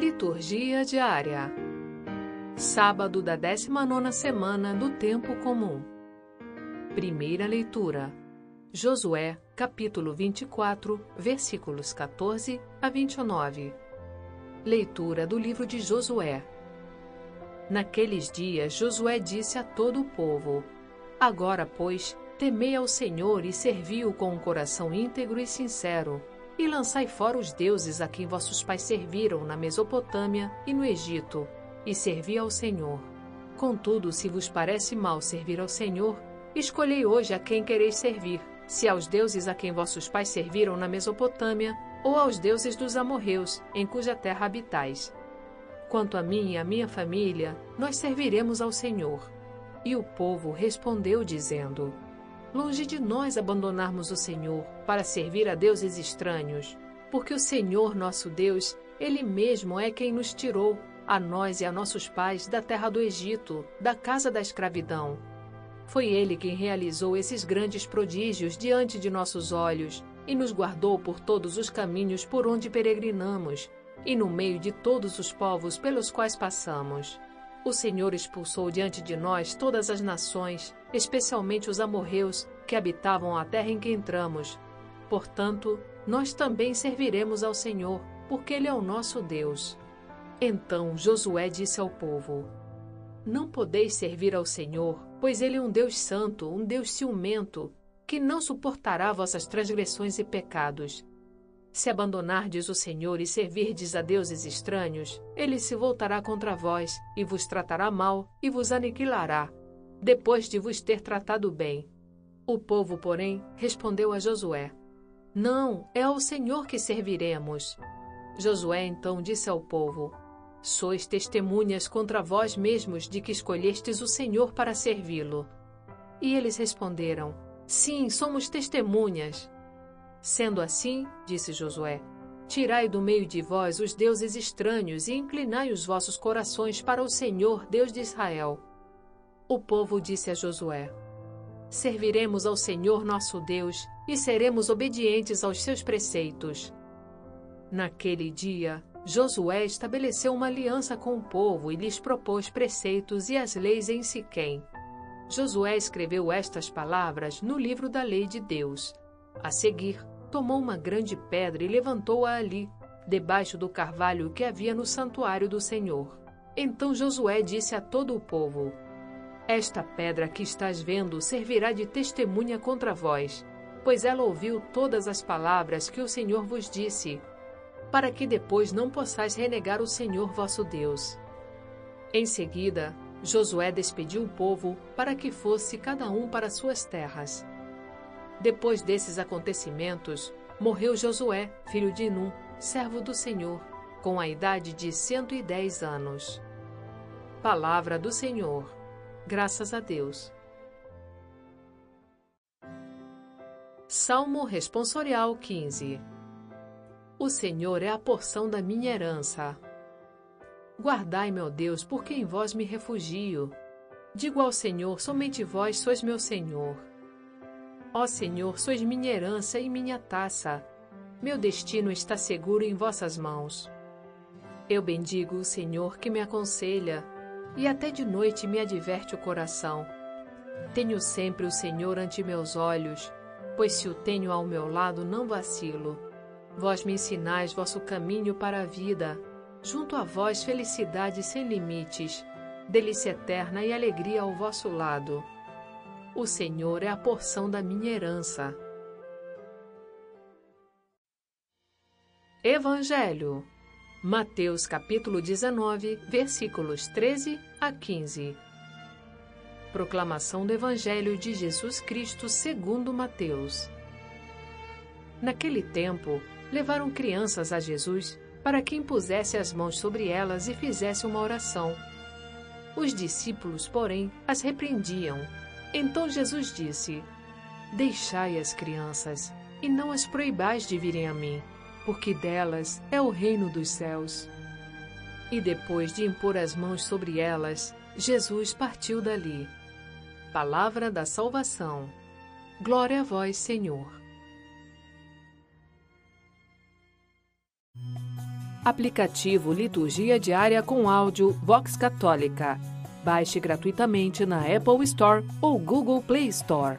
Liturgia diária. Sábado da 19 semana do tempo comum. Primeira leitura. Josué, capítulo 24, versículos 14 a 29. Leitura do livro de Josué. Naqueles dias, Josué disse a todo o povo: Agora, pois, temei ao Senhor e servi-o com um coração íntegro e sincero e lançai fora os deuses a quem vossos pais serviram na Mesopotâmia e no Egito, e servi ao Senhor. Contudo, se vos parece mal servir ao Senhor, escolhei hoje a quem quereis servir, se aos deuses a quem vossos pais serviram na Mesopotâmia, ou aos deuses dos amorreus, em cuja terra habitais. Quanto a mim e a minha família, nós serviremos ao Senhor. E o povo respondeu, dizendo: longe de nós abandonarmos o Senhor para servir a deuses estranhos, porque o Senhor nosso Deus, Ele mesmo é quem nos tirou, a nós e a nossos pais, da terra do Egito, da casa da escravidão. Foi Ele quem realizou esses grandes prodígios diante de nossos olhos e nos guardou por todos os caminhos por onde peregrinamos e no meio de todos os povos pelos quais passamos. O Senhor expulsou diante de nós todas as nações, especialmente os amorreus, que habitavam a terra em que entramos. Portanto, nós também serviremos ao Senhor, porque Ele é o nosso Deus. Então Josué disse ao povo: Não podeis servir ao Senhor, pois Ele é um Deus santo, um Deus ciumento, que não suportará vossas transgressões e pecados. Se abandonardes o Senhor e servirdes a deuses estranhos, ele se voltará contra vós e vos tratará mal e vos aniquilará, depois de vos ter tratado bem. O povo, porém, respondeu a Josué: Não, é ao Senhor que serviremos. Josué então disse ao povo: Sois testemunhas contra vós mesmos de que escolhestes o Senhor para servi-lo. E eles responderam: Sim, somos testemunhas. Sendo assim, disse Josué, tirai do meio de vós os deuses estranhos e inclinai os vossos corações para o Senhor, Deus de Israel. O povo disse a Josué: Serviremos ao Senhor nosso Deus e seremos obedientes aos seus preceitos. Naquele dia, Josué estabeleceu uma aliança com o povo e lhes propôs preceitos e as leis em Siquém. Josué escreveu estas palavras no livro da lei de Deus. A seguir, tomou uma grande pedra e levantou-a ali, debaixo do carvalho que havia no santuário do Senhor. Então Josué disse a todo o povo: Esta pedra que estás vendo servirá de testemunha contra vós, pois ela ouviu todas as palavras que o Senhor vos disse, para que depois não possais renegar o Senhor vosso Deus. Em seguida, Josué despediu o povo para que fosse cada um para suas terras. Depois desses acontecimentos, morreu Josué, filho de Num, servo do Senhor, com a idade de 110 anos. Palavra do Senhor. Graças a Deus. Salmo Responsorial 15 O Senhor é a porção da minha herança. Guardai, meu Deus, porque em vós me refugio. Digo ao Senhor: somente vós sois meu Senhor. Ó Senhor, sois minha herança e minha taça. Meu destino está seguro em vossas mãos. Eu bendigo o Senhor que me aconselha, e até de noite me adverte o coração. Tenho sempre o Senhor ante meus olhos, pois se o tenho ao meu lado não vacilo. Vós me ensinais vosso caminho para a vida. Junto a vós felicidade sem limites, delícia eterna e alegria ao vosso lado. O Senhor é a porção da minha herança. Evangelho. Mateus capítulo 19, versículos 13 a 15. Proclamação do Evangelho de Jesus Cristo segundo Mateus. Naquele tempo, levaram crianças a Jesus para que impusesse as mãos sobre elas e fizesse uma oração. Os discípulos, porém, as repreendiam então Jesus disse: Deixai as crianças, e não as proibais de virem a mim, porque delas é o reino dos céus. E depois de impor as mãos sobre elas, Jesus partiu dali. Palavra da salvação. Glória a vós, Senhor. Aplicativo Liturgia Diária com áudio Vox Católica. Baixe gratuitamente na Apple Store ou Google Play Store.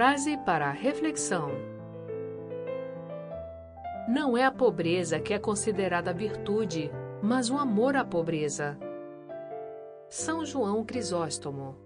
Frase para reflexão: Não é a pobreza que é considerada virtude, mas o amor à pobreza. São João Crisóstomo